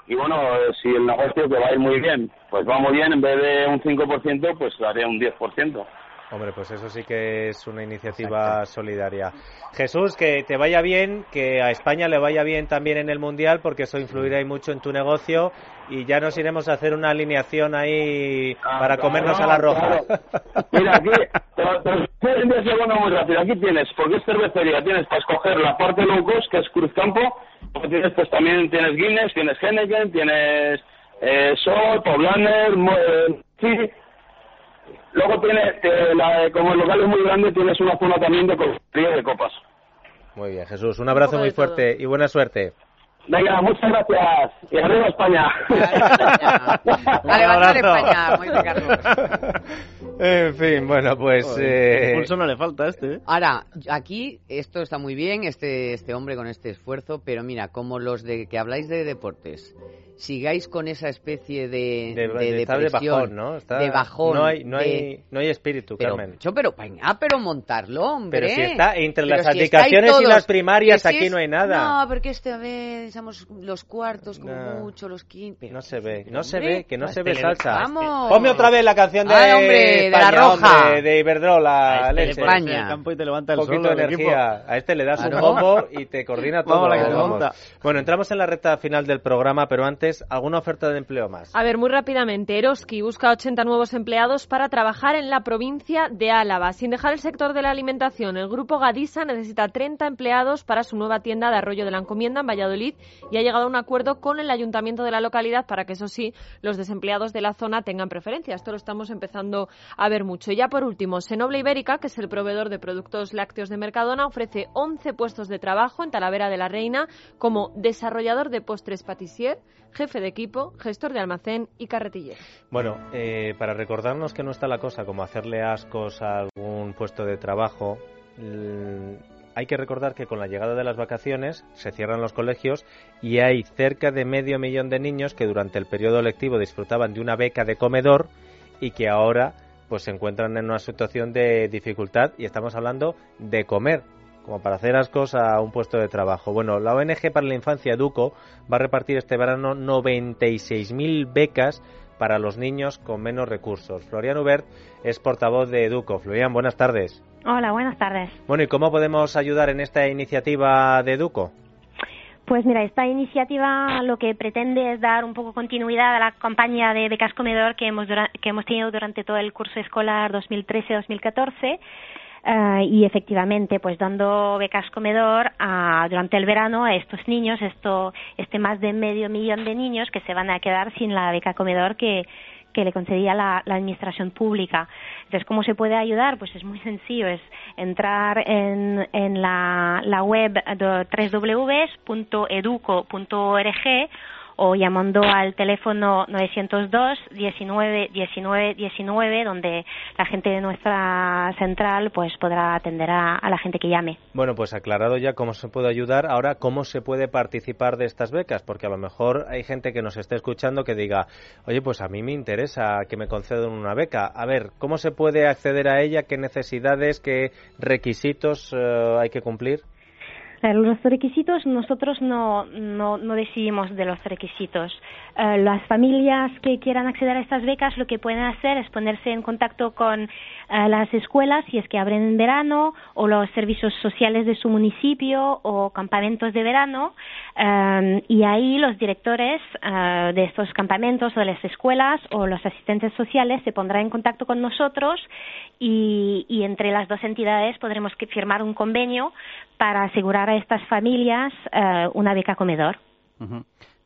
y, bueno, eh, si el negocio que va a ir muy bien, pues va muy bien, en vez de un 5%, pues haré un 10%. Hombre, pues eso sí que es una iniciativa solidaria. Jesús, que te vaya bien, que a España le vaya bien también en el Mundial, porque eso influirá y mucho en tu negocio y ya nos iremos a hacer una alineación ahí para comernos a la roja. Claro. Mira, aquí te te segundo muy rápido. Aquí tienes, porque es cervecería, tienes para escoger la parte low cost, que es Cruzcampo, luego tienes pues también tienes Guinness, tienes Heineken, tienes eh, Sol, Poblaner, eh, sí. Luego tiene, te- la- como el local es muy grande, tienes una zona también de de copas. Muy bien, Jesús. Un abrazo muy de todo. fuerte y buena suerte. Venga, muchas gracias. Y arriba España. A levantar España. Muy bien, Carlos. En fin, bueno, pues... Joder, eh, pulso no le falta a este, ¿eh? Ahora, aquí esto está muy bien, este, este hombre con este esfuerzo, pero mira, como los de que habláis de deportes, sigáis con esa especie de, de, de de- está de depresión, bajón, ¿no? Está- de bajón, No hay, no de- hay, no hay espíritu, pero, Carmen. yo, pero, venga, pero montarlo, hombre. Pero si está entre Pero las si estáis abdicaciones y todos, las primarias, si aquí es- no hay nada. No, porque esta vez somos los cuartos como No. mucho, los quince. No se ve, no se hombre, ve, que no se ve salsa. Vamos. Ponme otra vez la canción de Ay, hombre, de la España, Roja. hombre, de Iberdrola, este le leche. España. el campo y te levanta el Un poquito sol, de el equipo. energía. A este le das un bombo y te coordina todo. Bueno, entramos en la recta final del programa, pero antes, ¿alguna oferta de empleo más? A ver, muy rápidamente, Eroski busca 80 nuevos empleados para trabajar en la provincia de Álava. Sin dejar el sector de la alimentación, el grupo Gadisa necesita 30 empleados para su nueva tienda de Arroyo de la Encomienda en Valladolid y ha llegado a un acuerdo con el ayuntamiento de la localidad para que, eso sí, los desempleados de la zona tengan preferencia. Esto lo estamos empezando a ver mucho. Y ya por último, Senoble Ibérica, que es el proveedor de productos lácteos de Mercadona, ofrece 11 puestos de trabajo en Talavera de la Reina como desarrollador de postres patissier, jefe de equipo, gestor de almacén y carretillero. Bueno, eh, para recordarnos que no está la cosa como hacerle ascos a algún puesto de trabajo, l- hay que recordar que con la llegada de las vacaciones se cierran los colegios y hay cerca de medio millón de niños que durante el periodo lectivo disfrutaban de una beca de comedor y que ahora pues se encuentran en una situación de dificultad y estamos hablando de comer como para hacer ascos a un puesto de trabajo. Bueno, la ONG para la Infancia Educo va a repartir este verano 96.000 becas para los niños con menos recursos. Florian Hubert es portavoz de Educo. Florian, buenas tardes. Hola, buenas tardes. Bueno, ¿y cómo podemos ayudar en esta iniciativa de Educo? Pues mira, esta iniciativa lo que pretende es dar un poco continuidad a la campaña de becas comedor que hemos, que hemos tenido durante todo el curso escolar 2013-2014. Eh, y efectivamente, pues dando becas comedor a- durante el verano a estos niños, esto, este más de medio millón de niños que se van a quedar sin la beca comedor que, que le concedía la, la administración pública. Entonces, ¿cómo se puede ayudar? Pues es muy sencillo, es entrar en, en la, la web www.educo.org o llamando al teléfono 902 19 19 19 donde la gente de nuestra central pues podrá atender a, la gente que llame. Bueno, pues aclarado ya cómo se puede ayudar, ahora cómo se puede participar de estas becas, porque a lo mejor hay gente que nos esté escuchando que diga, oye, pues a mí me interesa que me concedan una beca. A ver, ¿cómo se puede acceder a ella? ¿Qué necesidades, qué requisitos eh, hay que cumplir? Eh, Los requisitos nosotros no, no, no decidimos de los requisitos. Eh, las familias que quieran acceder a estas becas lo que pueden hacer es ponerse en contacto con las escuelas si es que abren en verano o los servicios sociales de su municipio o campamentos de verano eh, y ahí los directores eh, de estos campamentos o de las escuelas o los asistentes sociales se pondrán en contacto con nosotros y, y entre las dos entidades podremos firmar un convenio para asegurar a estas familias eh, una beca comedor.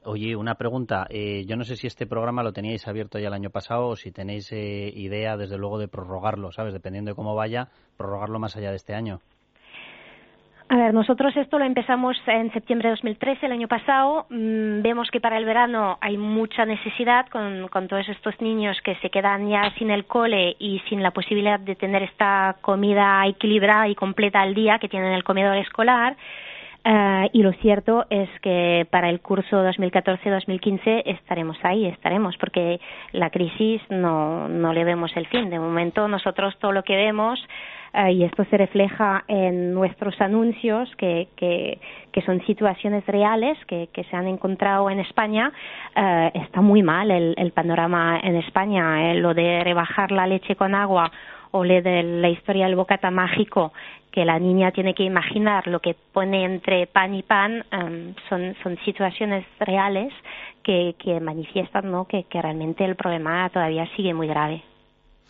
Oye, una pregunta. Eh, yo no sé si este programa lo teníais abierto ya el año pasado o si tenéis eh, idea, desde luego, de prorrogarlo, ¿sabes? Dependiendo de cómo vaya, prorrogarlo más allá de este año. A ver, nosotros esto lo empezamos en septiembre de 2013, el año pasado. Mm, vemos que para el verano hay mucha necesidad con, con todos estos niños que se quedan ya sin el cole y sin la posibilidad de tener esta comida equilibrada y completa al día que tienen en el comedor escolar. Eh, y lo cierto es que para el curso 2014-2015 estaremos ahí, estaremos, porque la crisis no, no le vemos el fin. De momento nosotros todo lo que vemos, eh, y esto se refleja en nuestros anuncios, que, que, que son situaciones reales que, que se han encontrado en España, eh, está muy mal el, el panorama en España. eh, lo de rebajar la leche con agua o le de la historia del bocata mágico que la niña tiene que imaginar lo que pone entre pan y pan em, son, son situaciones reales que, que manifiestan ¿no? que, que realmente el problema todavía sigue muy grave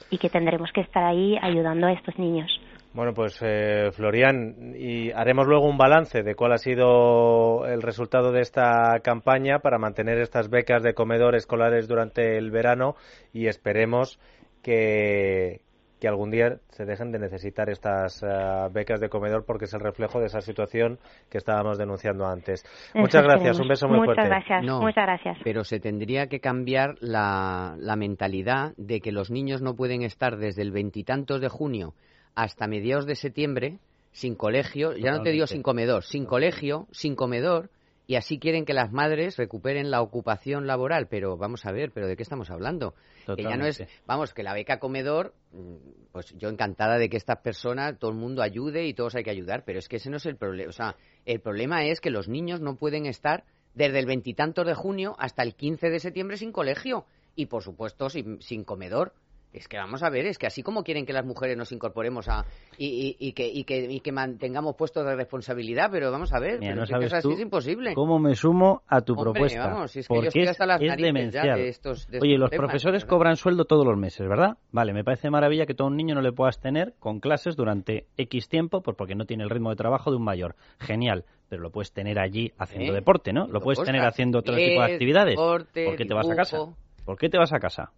y que tendremos que estar ahí ayudando a estos niños. Bueno, pues eh, Florian, y haremos luego un balance de cuál ha sido el resultado de esta campaña para mantener estas becas de comedor escolares durante el verano y esperemos que, que algún día se dejen de necesitar estas eh, becas de comedor porque es el reflejo de esa situación que estábamos denunciando antes. Muchas gracias, un beso muy Muchas fuerte. Gracias. No, Muchas gracias. Pero se tendría que cambiar la, la mentalidad de que los niños no pueden estar desde el veintitantos de junio hasta mediados de septiembre sin colegio, ya no te digo sin comedor, sin colegio, sin comedor, y así quieren que las madres recuperen la ocupación laboral. Pero vamos a ver, ¿pero de qué estamos hablando? Que ya no es, vamos, que la beca comedor, mm, pues yo encantada de que estas personas, todo el mundo ayude y todos hay que ayudar, pero es que ese no es el problema. O sea, el problema es que los niños no pueden estar desde el veintitantos de junio hasta el 15 de septiembre sin colegio y, por supuesto, sin, sin comedor. Es que vamos a ver, es que así como quieren que las mujeres nos incorporemos a y, y- y que, y, que, y que mantengamos puestos de responsabilidad, pero vamos a ver, Mira, no sabes es así tú es imposible. ¿Cómo me sumo a tu Hombre, propuesta? vamos, es que yo estoy es, hasta las es demencial. de estos- de Oye, estos los temas, profesores ¿verdad? cobran sueldo todos los meses, ¿verdad? Vale, me parece maravilla que todo un niño no le puedas tener con clases durante X tiempo pues porque no tiene el ritmo de trabajo de un mayor. Genial, pero lo puedes tener allí haciendo ¿Eh? deporte, ¿no? Lo puedes tener haciendo otro tipo de actividades. deporte, ¿Por qué te vas a casa? ¿Por qué te vas a casa?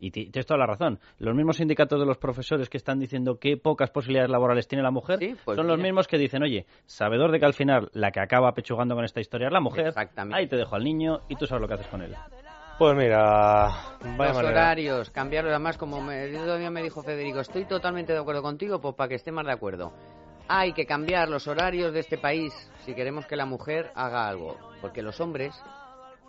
Y ti- tienes toda la razón. Los mismos sindicatos de los profesores que están diciendo qué pocas posibilidades laborales tiene la mujer pues son los mismos que dicen, oye, sabedor de que al final la que acaba pechugando con esta historia es la mujer, Exactamente. ahí te dejo al niño y tú sabes lo que haces con él. Pues mira, vaya los manera. horarios, cambiarlos. Además, como me, el otro día me dijo Federico, estoy totalmente de acuerdo contigo, pues para que esté más de acuerdo. Hay que cambiar los horarios de este país si queremos que la mujer haga algo. Porque los hombres,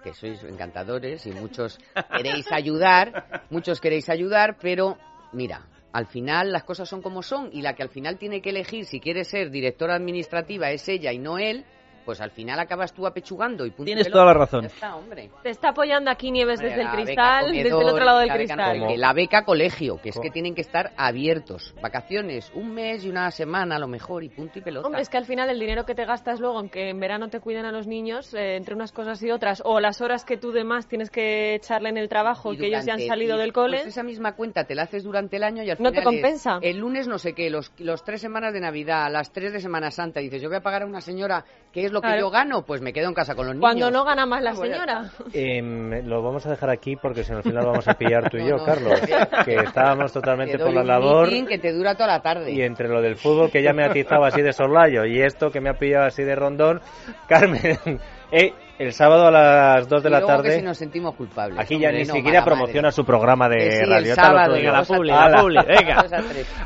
que sois encantadores y muchos queréis ayudar, muchos queréis ayudar, pero mira, al final las cosas son como son y la que al final tiene que elegir si quiere ser directora administrativa es ella y no él, pues al final acabas tú apechugando y punto y Tienes toda la razón. Está, hombre. Te está apoyando aquí Nieves desde el beca cristal, desde el otro lado del la beca cristal. qué, La beca colegio, que es que tienen que estar abiertos. Vacaciones, un mes y una semana a lo mejor y punto y pelota. Hombre, es que al final el dinero que te gastas luego en que en verano te cuiden a los niños, eh, entre unas cosas y otras, o las horas que tú demás tienes que echarle en el trabajo y, que ellos ya han salido y, del cole, Pues esa misma cuenta te la haces durante el año y al No te final es compensa. el lunes no sé qué, los, los tres semanas de Navidad, las tres de Semana Santa. Dices, yo voy a pagar a una señora que es lo que Claro. yo gano, pues me quedo en casa con los niños. cuando no gana más la Ah, señora. Em, lo vamos a dejar aquí porque si no al final vamos a pillar tú y No, yo, no. Carlos, que estábamos totalmente Te por la labor que te dura toda la tarde. y entre lo del fútbol que ya me ha atizado así de soslayo y esto que me ha pillado así de rondón, Carmen, eh, el sábado a las 2 de Y la luego que tarde si nos sentimos culpables. Aquí ya ni no, siquiera promociona madre. su programa de Que sí, el radio. lo sábado, tuyo. de dos a publi, tres. la publi, venga.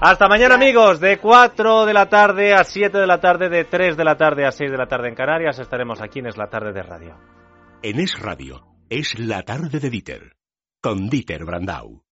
A. Hasta mañana amigos, de 4 de la tarde a 7 de la tarde, de 3 de la tarde a 6 de la tarde en Canarias, estaremos aquí en Es la tarde de radio. En Es Radio, es la tarde de Dieter, con Dieter Brandau.